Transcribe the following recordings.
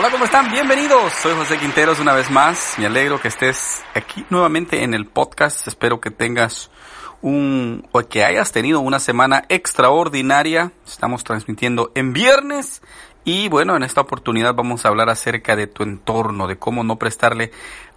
Hola, ¿cómo están? Bienvenidos. Soy José Quinteros una vez más. Me alegro que estés aquí nuevamente en el podcast. Espero que tengas un o que hayas tenido una semana extraordinaria. Estamos transmitiendo en viernes y bueno, en esta oportunidad vamos a hablar acerca de tu entorno, de cómo no prestarle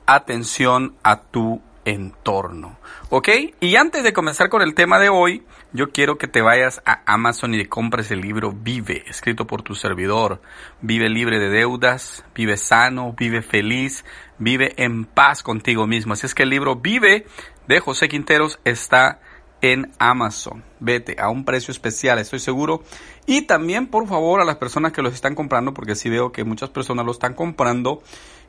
atención a tu entorno. ¿Ok? Y antes de comenzar con el tema de hoy, yo quiero que te vayas a Amazon y compres el libro Vive, escrito por tu servidor. Vive libre de deudas, vive sano, vive feliz, vive en paz contigo mismo. Así es que el libro Vive de José Quinteros está en Amazon. Vete a un precio especial, estoy seguro. Y también, por favor, a las personas que los están comprando, porque sí veo que muchas personas lo están comprando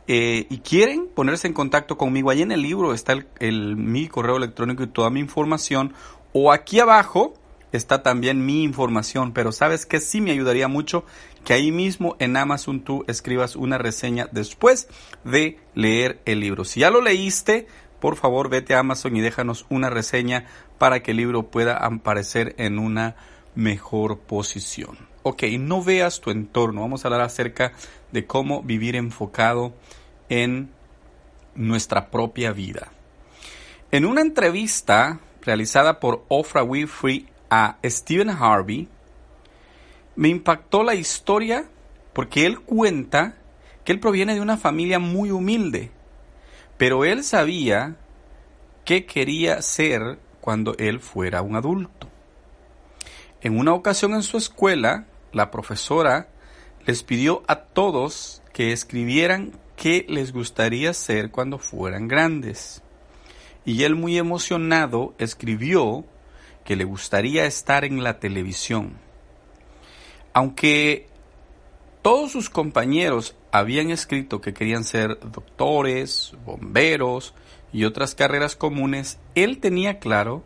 eh, y quieren ponerse en contacto conmigo, ahí en el libro está el, mi correo electrónico y toda mi información, o aquí abajo está también mi información, pero sabes que sí me ayudaría mucho que ahí mismo en Amazon tú escribas una reseña después de leer el libro. Si ya lo leíste, por favor vete a Amazon y déjanos una reseña para que el libro pueda aparecer en una mejor posición. Ok, no veas tu entorno. Vamos a hablar acerca de cómo vivir enfocado en nuestra propia vida. En una entrevista realizada por Oprah Winfrey a Stephen Harvey, me impactó la historia porque él cuenta que él proviene de una familia muy humilde, pero él sabía qué quería ser cuando él fuera un adulto. En una ocasión en su escuela, la profesora les pidió a todos que escribieran qué les gustaría ser cuando fueran grandes. Y él muy emocionado escribió que le gustaría estar en la televisión. Aunque todos sus compañeros habían escrito que querían ser doctores, bomberos y otras carreras comunes, él tenía claro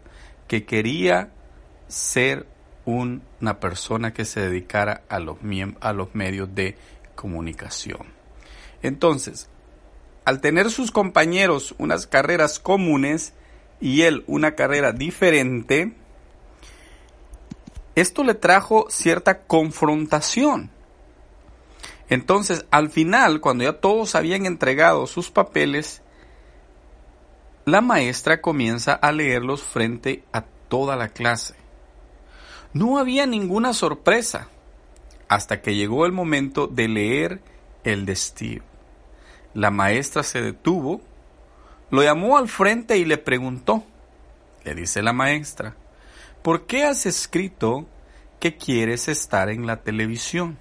que quería ser una persona que se dedicara a los, medios de comunicación. Entonces, al tener sus compañeros unas carreras comunes y él una carrera diferente, esto le trajo cierta confrontación. Entonces, al final, cuando ya todos habían entregado sus papeles, la maestra comienza a leerlos frente a toda la clase. No había ninguna sorpresa hasta que llegó el momento de leer el de Steve. La maestra se detuvo, lo llamó al frente y le preguntó, le dice la maestra, ¿por qué has escrito que quieres estar en la televisión?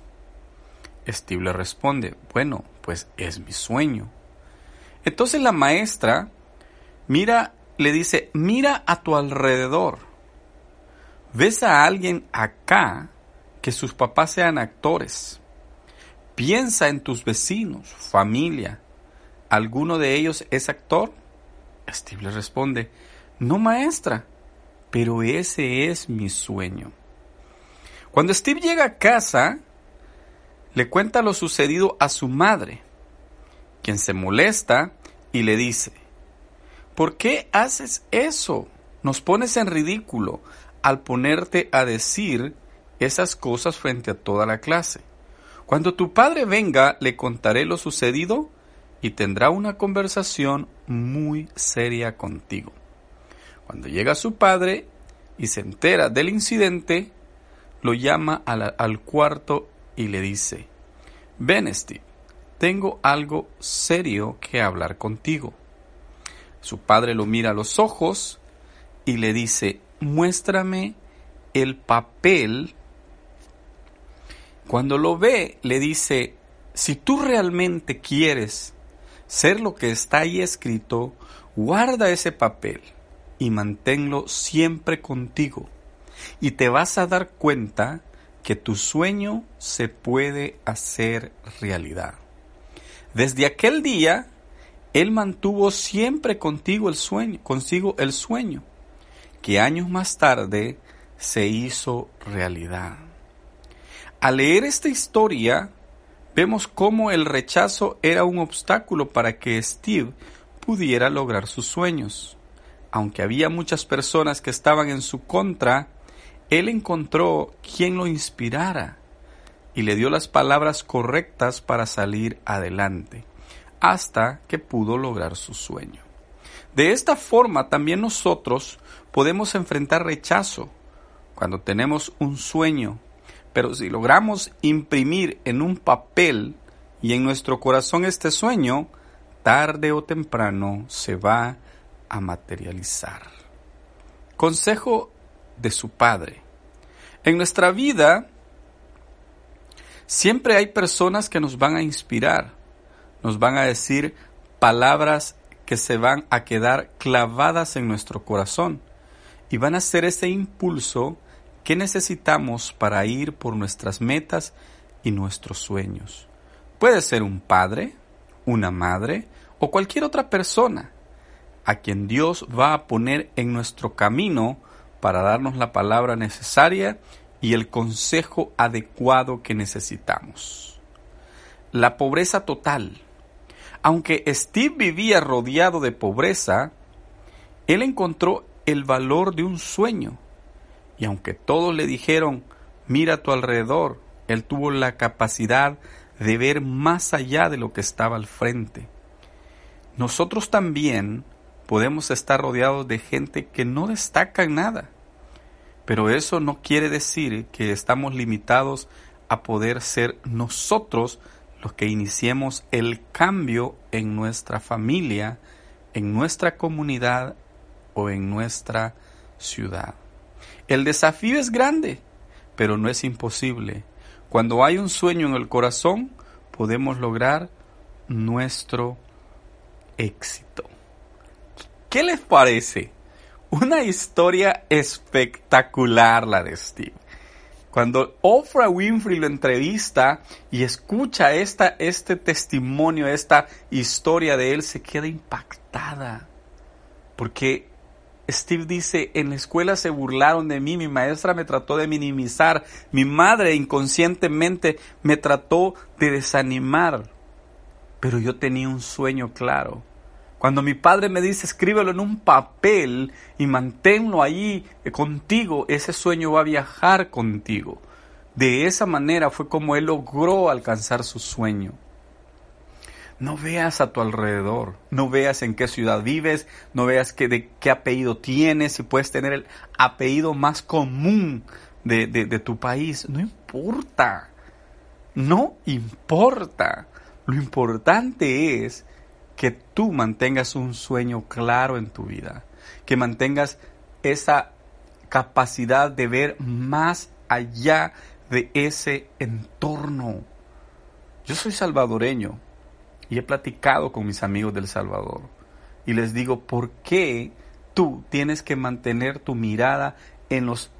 Steve le responde, bueno, pues es mi sueño. Entonces la maestra mira, le dice, mira a tu alrededor ves a alguien acá que sus papás sean actores. Piensa en tus vecinos, familia. ¿Alguno de ellos es actor? Steve le responde, no maestra, pero ese es mi sueño. Cuando Steve llega a casa, le cuenta lo sucedido a su madre, quien se molesta y le dice, ¿por qué haces eso? Nos pones en ridículo al ponerte a decir esas cosas frente a toda la clase. Cuando tu padre venga, le contaré lo sucedido y tendrá una conversación muy seria contigo. Cuando llega su padre y se entera del incidente, lo llama al, cuarto y le dice, ven Steve, tengo algo serio que hablar contigo. Su padre lo mira a los ojos y le dice, muéstrame el papel. Cuando lo ve, le dice, si tú realmente quieres ser lo que está ahí escrito, guarda ese papel y manténlo siempre contigo. Y te vas a dar cuenta que tu sueño se puede hacer realidad. Desde aquel día, él mantuvo siempre contigo el sueño, consigo el sueño que años más tarde se hizo realidad. Al leer esta historia, vemos cómo el rechazo era un obstáculo para que Steve pudiera lograr sus sueños. Aunque había muchas personas que estaban en su contra, él encontró quien lo inspirara y le dio las palabras correctas para salir adelante, hasta que pudo lograr su sueño. De esta forma también nosotros podemos enfrentar rechazo cuando tenemos un sueño, pero si logramos imprimir en un papel y en nuestro corazón este sueño, tarde o temprano se va a materializar. Consejo de su padre. En nuestra vida siempre hay personas que nos van a inspirar, nos van a decir palabras que se van a quedar clavadas en nuestro corazón y van a ser ese impulso que necesitamos para ir por nuestras metas y nuestros sueños. Puede ser un padre, una madre o cualquier otra persona a quien Dios va a poner en nuestro camino para darnos la palabra necesaria y el consejo adecuado que necesitamos. La pobreza total. Aunque Steve vivía rodeado de pobreza, él encontró el valor de un sueño. Y aunque todos le dijeron, mira a tu alrededor, él tuvo la capacidad de ver más allá de lo que estaba al frente. Nosotros también podemos estar rodeados de gente que no destaca en nada. Pero eso no quiere decir que estamos limitados a poder ser nosotros los que iniciemos el cambio en nuestra familia, en nuestra comunidad o en nuestra ciudad. El desafío es grande, pero no es imposible. Cuando hay un sueño en el corazón, podemos lograr nuestro éxito. ¿Qué les parece? Una historia espectacular la de Steve. Cuando Oprah Winfrey lo entrevista y escucha esta, este testimonio, esta historia de él, se queda impactada. Porque Steve dice, en la escuela se burlaron de mí, mi maestra me trató de minimizar, mi madre inconscientemente me trató de desanimar, pero yo tenía un sueño claro cuando mi padre me dice escríbelo en un papel y manténlo ahí contigo, ese sueño va a viajar contigo. De esa manera fue como él logró alcanzar su sueño. No veas a tu alrededor, no veas en qué ciudad vives, no veas qué apellido tienes, si puedes tener el apellido más común de, de tu país. No importa, no importa. Lo importante es que tú mantengas un sueño claro en tu vida, que mantengas esa capacidad de ver más allá de ese entorno. Yo soy salvadoreño y he platicado con mis amigos del Salvador y les digo, ¿por qué tú tienes que mantener tu mirada en los,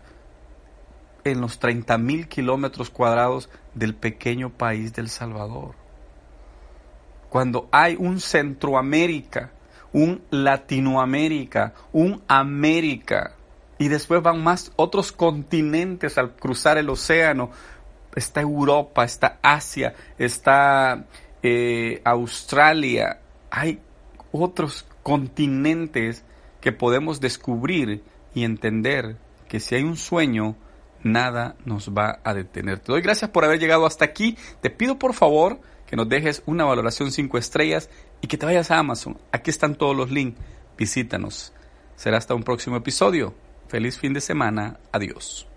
en los 30 mil kilómetros cuadrados del pequeño país del Salvador? Cuando hay un Centroamérica, un Latinoamérica, un América, y después van más otros continentes al cruzar el océano, está Europa, está Asia, está eh, Australia, hay otros continentes que podemos descubrir y entender que si hay un sueño, nada nos va a detener. Te doy gracias por haber llegado hasta aquí. Te pido por favor que nos dejes una valoración 5 estrellas y que te vayas a Amazon. Aquí están todos los links. Visítanos. Será hasta un próximo episodio. Feliz fin de semana. Adiós.